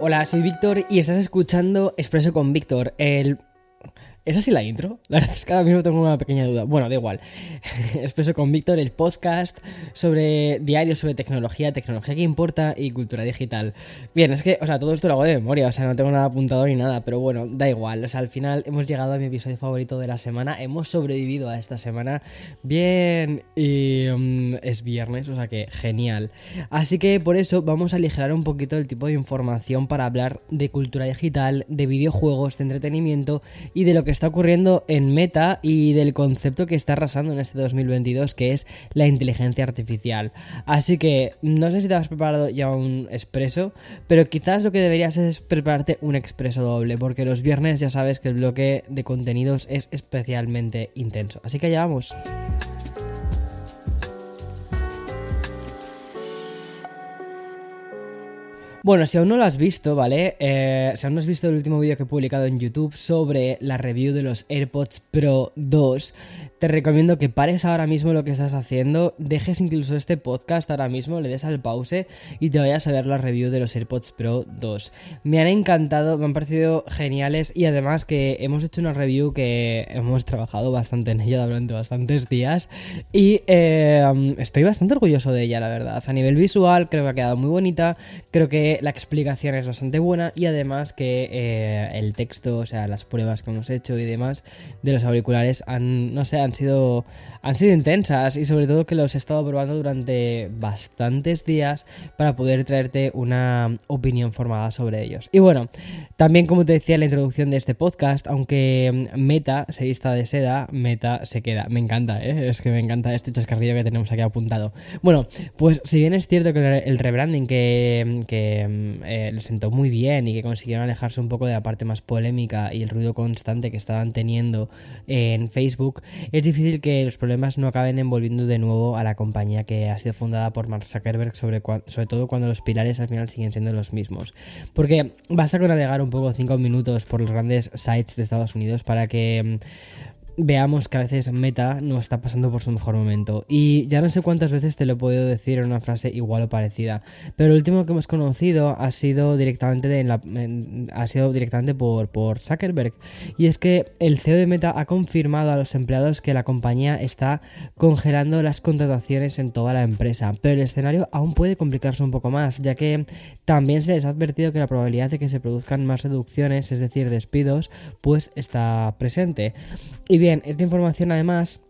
Hola, soy Víctor y estás escuchando Expreso con Víctor, el ¿Es así la intro? La verdad es que ahora mismo tengo una pequeña duda. Bueno, da igual. Expreso con Víctor el podcast sobre diarios sobre tecnología, tecnología que importa y cultura digital. Bien, es que, o sea, todo esto lo hago de memoria, o sea, no tengo nada apuntado ni nada, pero bueno, da igual. O sea, al final hemos llegado a mi episodio favorito de la semana, hemos sobrevivido a esta semana. Bien, y mm, es viernes, o sea que genial. Así que por eso vamos a aligerar un poquito el tipo de información para hablar de cultura digital, de videojuegos, de entretenimiento y de lo que está ocurriendo en Meta y del concepto que está arrasando en este 2022, que es la inteligencia artificial. Así que no sé si te has preparado ya un expreso, pero quizás lo que deberías es prepararte un expreso doble, porque los viernes ya sabes que el bloque de contenidos es especialmente intenso. Así que allá vamos. Bueno, si aún no lo has visto, ¿vale? Eh, si aún no has visto el último vídeo que he publicado en YouTube sobre la review de los AirPods Pro 2, te recomiendo que pares ahora mismo lo que estás haciendo, dejes incluso este podcast ahora mismo, le des al pause y te vayas a ver la review de los AirPods Pro 2. Me han encantado, me han parecido geniales y además que hemos hecho una review que hemos trabajado bastante en ella durante bastantes días y eh, estoy bastante orgulloso de ella, la verdad. A nivel visual creo que ha quedado muy bonita, creo que la explicación es bastante buena y además que eh, el texto, o sea, las pruebas que hemos hecho y demás de los auriculares han, no sé, han sido, han sido intensas y sobre todo que los he estado probando durante bastantes días para poder traerte una opinión formada sobre ellos. Y bueno, también como te decía en la introducción de este podcast, aunque Meta se vista de seda, Meta se queda. Me encanta, ¿eh? es que me encanta este chascarrillo que tenemos aquí apuntado. Bueno, pues si bien es cierto que el rebranding que, eh, le sentó muy bien y que consiguieron alejarse un poco de la parte más polémica y el ruido constante que estaban teniendo en Facebook, es difícil que los problemas no acaben envolviendo de nuevo a la compañía que ha sido fundada por Mark Zuckerberg, sobre, todo cuando los pilares al final siguen siendo los mismos. Porque basta con navegar un poco 5 minutos por los grandes sites de Estados Unidos para que em, veamos que a veces Meta no está pasando por su mejor momento. Y ya no sé cuántas veces te lo he podido decir en una frase igual o parecida. Pero el último que hemos conocido ha sido directamente, de la, ha sido directamente por, por Zuckerberg. Y es que el CEO de Meta ha confirmado a los empleados que la compañía está congelando las contrataciones en toda la empresa. Pero el escenario aún puede complicarse un poco más, ya que también se les ha advertido que la probabilidad de que se produzcan más reducciones, es decir, despidos, pues está presente. Y bien, esta información además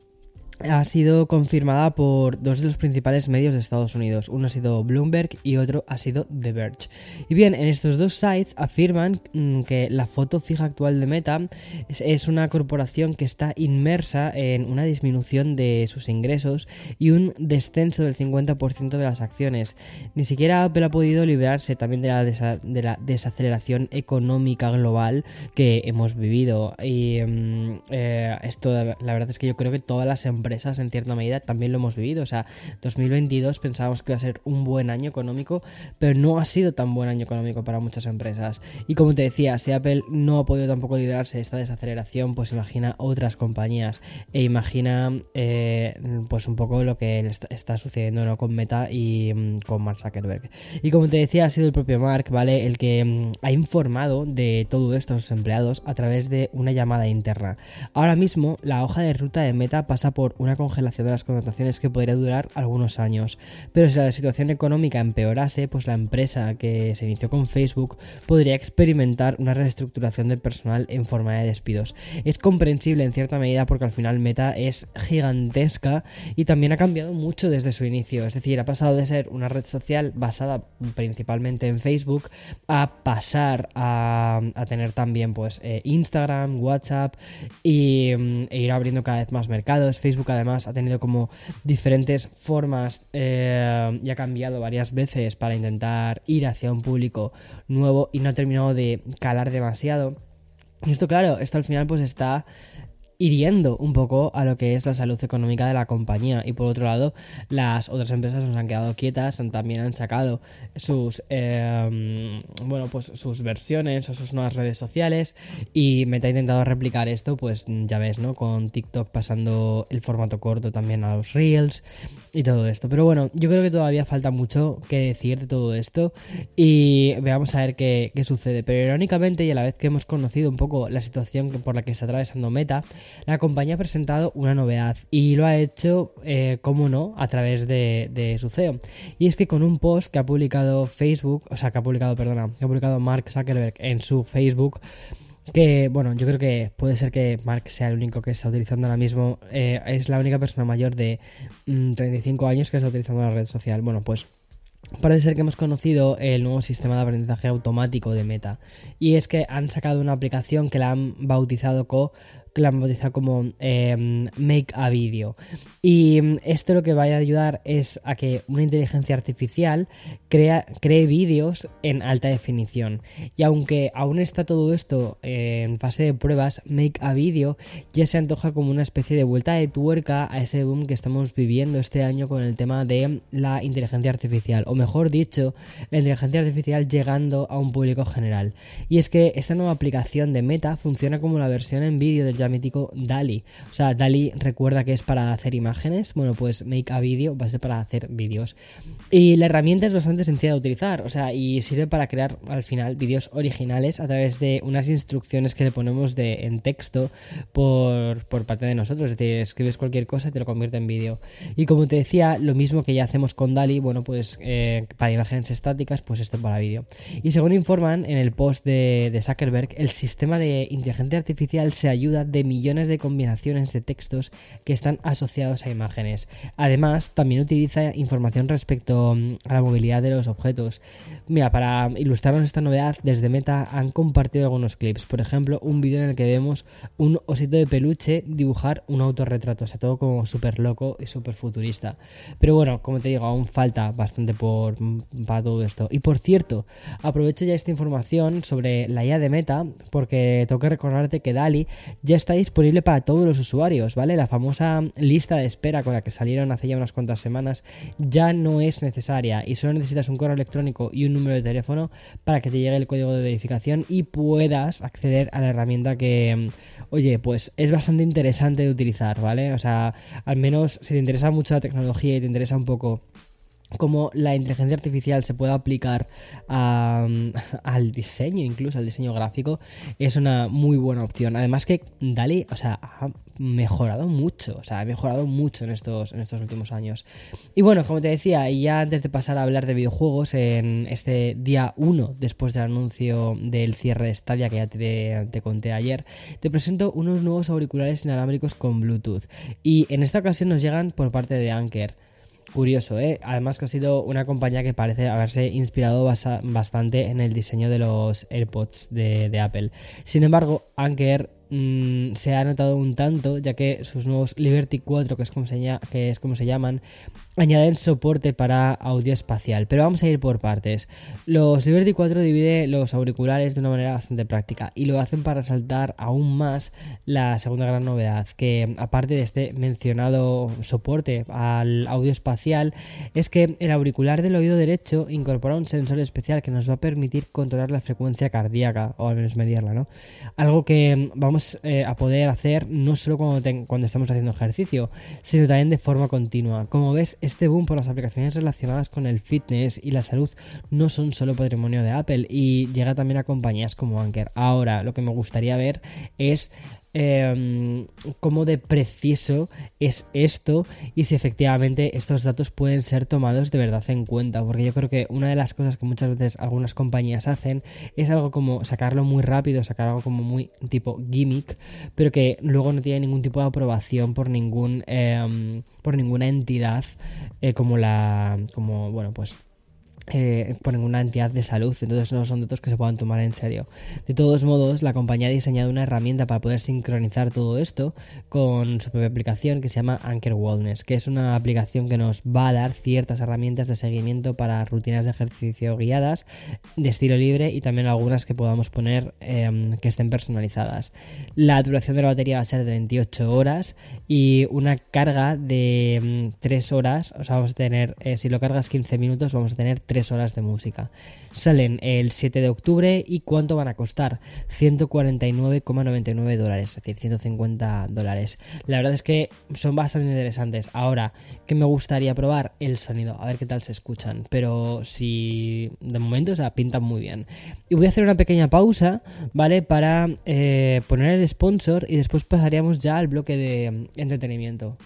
ha sido confirmada por dos de los principales medios de Estados Unidos. Uno ha sido Bloomberg y otro ha sido The Verge. Y bien, en estos dos sites afirman mm, que la foto fija actual de Meta es, una corporación que está inmersa en una disminución de sus ingresos y un descenso del 50% de las acciones. Ni siquiera Apple ha podido librarse también de la, de la desaceleración económica global que hemos vivido. Y mm, eh, esto, la verdad es que yo creo que todas las empresas empresas en cierta medida también lo hemos vivido. O sea, 2022 pensábamos que iba a ser un buen año económico, pero no ha sido tan buen año económico para muchas empresas. Y como te decía, si Apple no ha podido tampoco liderarse de esta desaceleración, pues imagina otras compañías e imagina eh, pues un poco lo que está sucediendo ¿no? con Meta y mm, con Mark Zuckerberg. Y como te decía, ha sido el propio Mark, ¿vale? El que mm, ha informado de todo esto a sus empleados a través de una llamada interna. Ahora mismo, la hoja de ruta de Meta pasa por una congelación de las contrataciones que podría durar algunos años. Pero si la situación económica empeorase, pues la empresa que se inició con Facebook podría experimentar una reestructuración del personal en forma de despidos. Es comprensible en cierta medida porque al final Meta es gigantesca y también ha cambiado mucho desde su inicio. Es decir, ha pasado de ser una red social basada principalmente en Facebook a pasar a, tener también pues eh, Instagram, WhatsApp y, mm, e ir abriendo cada vez más mercados. Facebook además ha tenido como diferentes formas eh, y ha cambiado varias veces para intentar ir hacia un público nuevo y no ha terminado de calar demasiado. Y esto, claro, esto al final pues está hiriendo un poco a lo que es la salud económica de la compañía. Y por otro lado, las otras empresas nos han quedado quietas, también han sacado sus em, bueno, pues sus versiones o sus nuevas redes sociales. Y Meta ha intentado replicar esto, pues ya ves, ¿no? Con TikTok pasando el formato corto también a los Reels y todo esto. Pero bueno, yo creo que todavía falta mucho que decir de todo esto. Y veamos a ver qué, qué sucede. Pero irónicamente, y a la vez que hemos conocido un poco la situación por la que está atravesando Meta, la compañía ha presentado una novedad y lo ha hecho, eh, como no, a través de, su CEO. Y es que con un post que ha publicado Facebook, o sea, que ha publicado, perdona, que ha publicado Mark Zuckerberg en su Facebook, que bueno, yo creo que puede ser que Mark sea el único que está utilizando ahora mismo, eh, es la única persona mayor de 35 mm, años que está utilizando la red social. Bueno, pues Parece ser que hemos conocido el nuevo sistema de aprendizaje automático de Meta. Y es que han sacado una aplicación que la han bautizado como que la han como em, Make a Video. Y em, esto lo que va a ayudar es a que una inteligencia artificial crea, cree vídeos en alta definición. Y aunque aún está todo esto en fase de pruebas, Make a Video ya se antoja como una especie de vuelta de tuerca a ese boom que estamos viviendo este año con el tema de la inteligencia artificial. O mejor dicho, la inteligencia artificial llegando a un público general. Y es que esta nueva aplicación de Meta funciona como la versión en vídeo del mítico DALI. O sea, DALI recuerda que es para hacer imágenes. Bueno, pues Make a Video va a ser para hacer vídeos. Y la herramienta es bastante sencilla de utilizar. O sea, y sirve para crear al final vídeos originales a través de unas instrucciones que le ponemos de, en texto por, parte de nosotros. Es decir, escribes cualquier cosa y te lo convierte en vídeo. Y como te decía, lo mismo que ya hacemos con DALI, bueno, pues eh, para imágenes estáticas, pues esto para vídeo. Y según informan en el post de, de Zuckerberg, el sistema de inteligencia artificial se ayuda de millones de combinaciones de textos que están asociados a imágenes. Además, también utiliza información respecto mm, a la movilidad de los objetos. Mira, para ilustrarnos esta novedad, desde Meta han compartido algunos clips. Por ejemplo, un vídeo en el que vemos un osito de peluche dibujar un autorretrato. O sea, todo como súper loco y súper futurista. Pero bueno, como te digo, aún falta bastante por, mm, para todo esto. Y por cierto, aprovecho ya esta información sobre la IA de Meta, porque tengo que recordarte que DALI ya está disponible para todos los usuarios, ¿vale? La famosa lista de espera con la que salieron hace ya unas cuantas semanas ya no es necesaria y solo necesitas un correo electrónico y un número de teléfono para que te llegue el código de verificación y puedas acceder a la herramienta que, oye, pues es bastante interesante de utilizar, ¿vale? O sea, al menos si te interesa mucho la tecnología y te interesa un poco cómo la inteligencia artificial se puede aplicar al diseño, incluso al diseño gráfico, es una muy buena opción. Además que Dali, o sea, ha mejorado mucho, o sea, ha mejorado mucho en estos, en estos últimos años. Y bueno, como te decía, y ya antes de pasar a hablar de videojuegos, en este día 1, después del anuncio del cierre de Stadia que ya te, te conté ayer, te presento unos nuevos auriculares inalámbricos con Bluetooth. Y en esta ocasión nos llegan por parte de Anker. Curioso, ¿eh? Además que ha sido una compañía que parece haberse inspirado bastante en el diseño de los AirPods de, de Apple. Sin embargo, Anker Mm, se ha notado un tanto, ya que sus nuevos Liberty 4, que es como se, que es como llaman, añaden soporte para audio espacial. Pero vamos a ir por partes. Los Liberty 4 divide los auriculares de una manera bastante práctica y lo hacen para resaltar aún más la segunda gran novedad, que aparte de este mencionado soporte al audio espacial, es que el auricular del oído derecho incorpora un sensor especial que nos va a permitir controlar la frecuencia cardíaca, o al menos medirla, ¿no? Algo que vamos eh, a poder hacer no solo cuando, cuando estamos haciendo ejercicio, sino también de forma continua. Como ves, este boom por las aplicaciones relacionadas con el fitness y la salud no son solo patrimonio de Apple y llega también a compañías como Anker. Ahora, lo que me gustaría ver es eh, cómo de preciso es esto y si efectivamente estos datos pueden ser tomados de verdad en cuenta. Porque yo creo que una de las cosas que muchas veces algunas compañías hacen es algo como sacarlo muy rápido, sacar algo como muy tipo gimmick, pero que luego no tiene ningún tipo de aprobación por ningún em, por ninguna entidad eh, como la como bueno pues eh, ponen una entidad de salud, entonces no son datos que se puedan tomar en serio. De todos modos, la compañía ha diseñado una herramienta para poder sincronizar todo esto con su propia aplicación que se llama Anchor Wellness, que es una aplicación que nos va a dar ciertas herramientas de seguimiento para rutinas de ejercicio guiadas de estilo libre y también algunas que podamos poner em, que estén personalizadas. La duración de la batería va a ser de 28 horas y una carga de 3 em, horas, o sea, vamos a tener, eh, si lo cargas 15 minutos, vamos a tener 3 horas de música. Salen el 7 de octubre y ¿cuánto van a costar? 149,99 dólares, es decir, 150 dólares. La verdad es que son bastante interesantes. Ahora, ¿qué me gustaría probar? El sonido, a ver qué tal se escuchan. Pero si de momento, o sea, pintan muy bien. Y voy a hacer una pequeña pausa, ¿vale? Para eh, poner el sponsor y después pasaríamos ya al bloque de entretenimiento.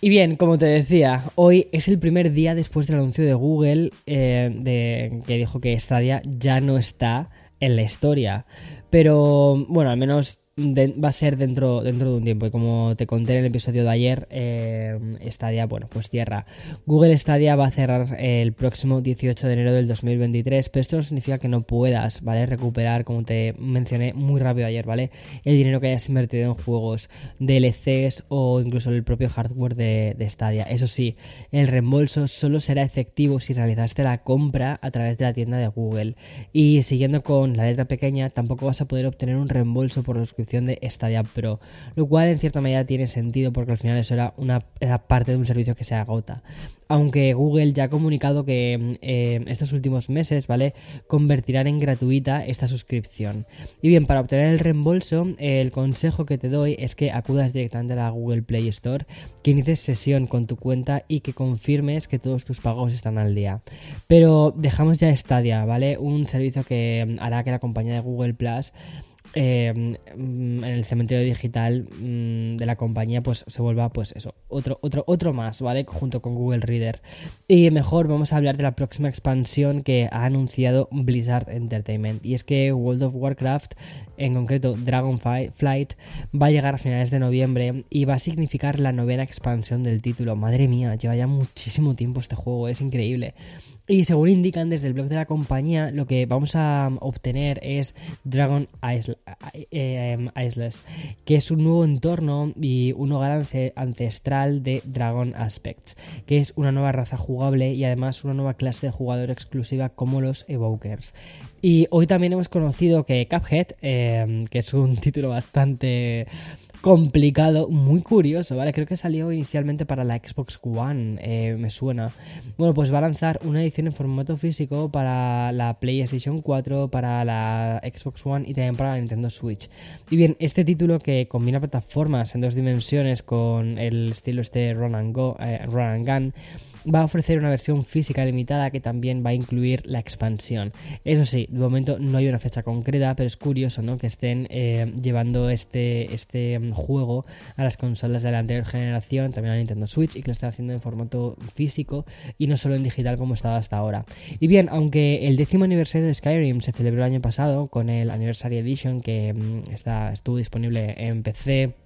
Y bien, como te decía, hoy es el primer día después del anuncio de Google eh, de, que dijo que Stadia ya no está en la historia. Pero bueno, al menos va a ser dentro, dentro de un tiempo. Y como te conté en el episodio de ayer, eh, Stadia, bueno, pues tierra. Google Stadia va a cerrar el próximo 18 de enero del 2023, pero esto no significa que no puedas, ¿vale? Recuperar, como te mencioné muy rápido ayer, ¿vale? El dinero que hayas invertido en juegos, DLCs o incluso el propio hardware de, de Stadia. Eso sí, el reembolso solo será efectivo si realizaste la compra a través de la tienda de Google. Y siguiendo con la letra pequeña, tampoco vas a poder obtener un reembolso por los que de Stadia Pro, lo cual en cierta medida tiene sentido porque al final eso era, una, parte de un servicio que se agota aunque Google ya ha comunicado que eh, estos últimos meses, ¿vale? Convertirán en gratuita esta suscripción. Y bien, para obtener el reembolso, el consejo que te doy es que acudas directamente a la Google Play Store, que inicies sesión con tu cuenta y que confirmes que todos tus pagos están al día. Pero dejamos ya Stadia, ¿vale? Un servicio que hará que la compañía de Google Plus Em, en el cementerio digital mm, de la compañía pues se vuelva pues eso otro otro otro más vale junto con Google Reader. Y mejor vamos a hablar de la próxima expansión que ha anunciado Blizzard Entertainment. Y es que World of Warcraft en concreto Dragonflight va a llegar a finales de noviembre y va a significar la novena expansión del título. Madre mía lleva ya muchísimo tiempo este juego es increíble y según indican desde el blog de la compañía, lo que vamos a obtener es Dragon eh, Isles, que es un nuevo entorno y un hogar ancestral de Dragon Aspects, que es una nueva raza jugable y además una nueva clase de jugador exclusiva como los Evokers. Y hoy también hemos conocido que Cuphead, eh, que es un título bastante complicado, muy curioso, ¿vale? Creo que salió inicialmente para la Xbox One, eh, me suena. Bueno, pues va a lanzar una edición en formato físico para la PlayStation 4, para la Xbox One y también para la Nintendo Switch. Y bien, este título que combina plataformas en dos dimensiones con el estilo este Run and, Go, Run and Gun, va a ofrecer una versión física limitada que también va a incluir la expansión. Eso sí, de momento no hay una fecha concreta, pero es curioso ¿no? que estén eh, llevando este, este mm, juego a las consolas de la anterior generación, también a Nintendo Switch, y que lo estén haciendo en formato físico y no solo en digital como estaba hasta ahora. Y bien, aunque el décimo aniversario de Skyrim se celebró el año pasado con el Anniversary Edition que mm, está, estuvo disponible en PC,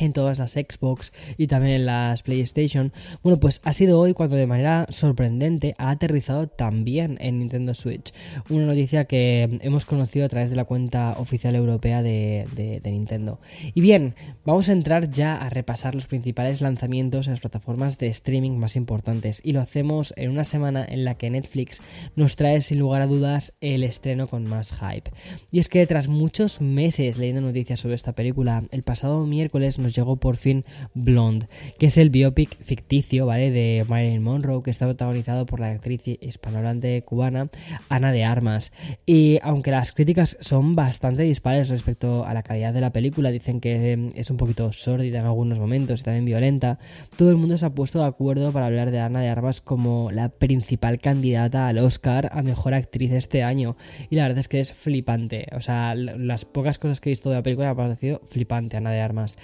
en todas las Xbox y también en las PlayStation. Bueno, pues ha sido hoy cuando de manera sorprendente ha aterrizado también en Nintendo Switch. Una noticia que hemos conocido a través de la cuenta oficial europea de, Nintendo. Y bien, vamos a entrar ya a repasar los principales lanzamientos en las plataformas de streaming más importantes. Y lo hacemos en una semana en la que Netflix nos trae sin lugar a dudas el estreno con más hype. Y es que tras muchos meses leyendo noticias sobre esta película, el pasado miércoles nos llegó por fin Blonde, que es el biopic ficticio, ¿vale? De Marilyn Monroe, que está protagonizado por la actriz hispanohablante cubana Ana de Armas. Y aunque las críticas son bastante dispares respecto a la calidad de la película, dicen que em, es un poquito sórdida en algunos momentos y también violenta, todo el mundo se ha puesto de acuerdo para hablar de Ana de Armas como la principal candidata al Oscar a mejor actriz este año. Y la verdad es que es flipante. O sea, las pocas cosas que he visto de la película me ha parecido flipante Ana de Armas.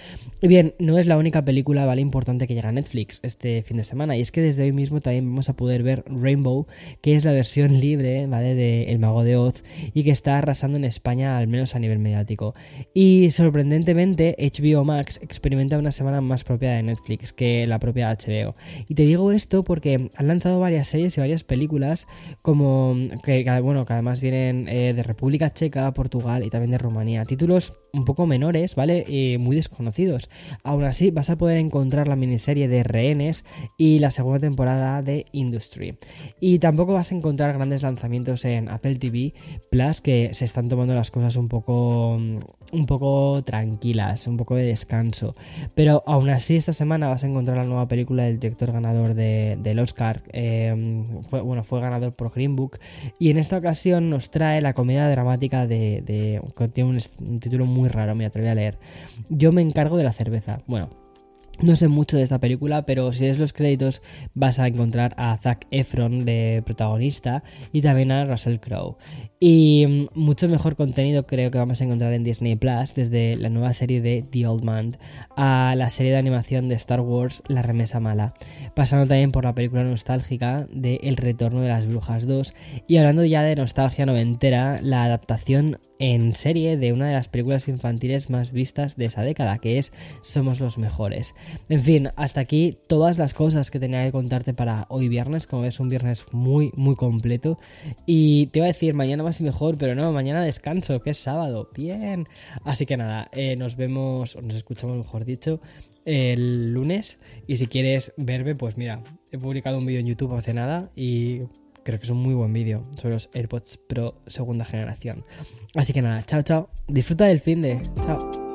Bien, no es la única película, ¿vale? Importante que llega a Netflix este fin de semana. Y es que desde hoy mismo también vamos a poder ver Rainbow, que es la versión libre, ¿vale? De El Mago de Oz y que está arrasando en España, al menos a nivel mediático. Y sorprendentemente, HBO Max experimenta una semana más propia de Netflix que la propia HBO. Y te digo esto porque han lanzado varias series y varias películas, como que, bueno, que además vienen eh, de República Checa, Portugal y también de Rumanía. Títulos un poco menores, ¿vale? Y muy desconocidos. Aún así, vas a poder encontrar la miniserie de Rehenes y la segunda temporada de Industry. Y tampoco vas a encontrar grandes lanzamientos en Apple TV Plus que se están tomando las cosas un poco, un poco tranquilas, un poco de descanso. Pero aún así, esta semana vas a encontrar la nueva película del director ganador del Oscar. Em, fue, bueno, fue ganador por Green Book. Y en esta ocasión nos trae la comedia dramática de, de que tiene un título muy raro, me atreví a leer. Yo me encargo de la cerveza. Bueno, no sé mucho de esta película, pero si lees los créditos vas a encontrar a Zac Efron de protagonista y también a Russell Crowe. Y mm, mucho mejor contenido creo que vamos a encontrar en Disney Plus, desde la nueva serie de The Old Man a la serie de animación de Star Wars La Remesa Mala, pasando también por la película nostálgica de El Retorno de las Brujas 2 y hablando ya de nostalgia noventera, la adaptación en serie de una de las películas infantiles más vistas de esa década, que es Somos los Mejores. En fin, hasta aquí todas las cosas que tenía que contarte para hoy viernes, como es un viernes muy, muy completo. Y te iba a decir mañana más y mejor, pero no, mañana descanso, que es sábado. Bien. Así que nada, eh, nos vemos, o nos escuchamos mejor dicho, el lunes. Y si quieres verme, pues mira, he publicado un vídeo en YouTube hace nada y creo que es un muy buen vídeo sobre los AirPods Pro segunda generación. Así que nada, chao, chao. Disfruta del fin de. Chao.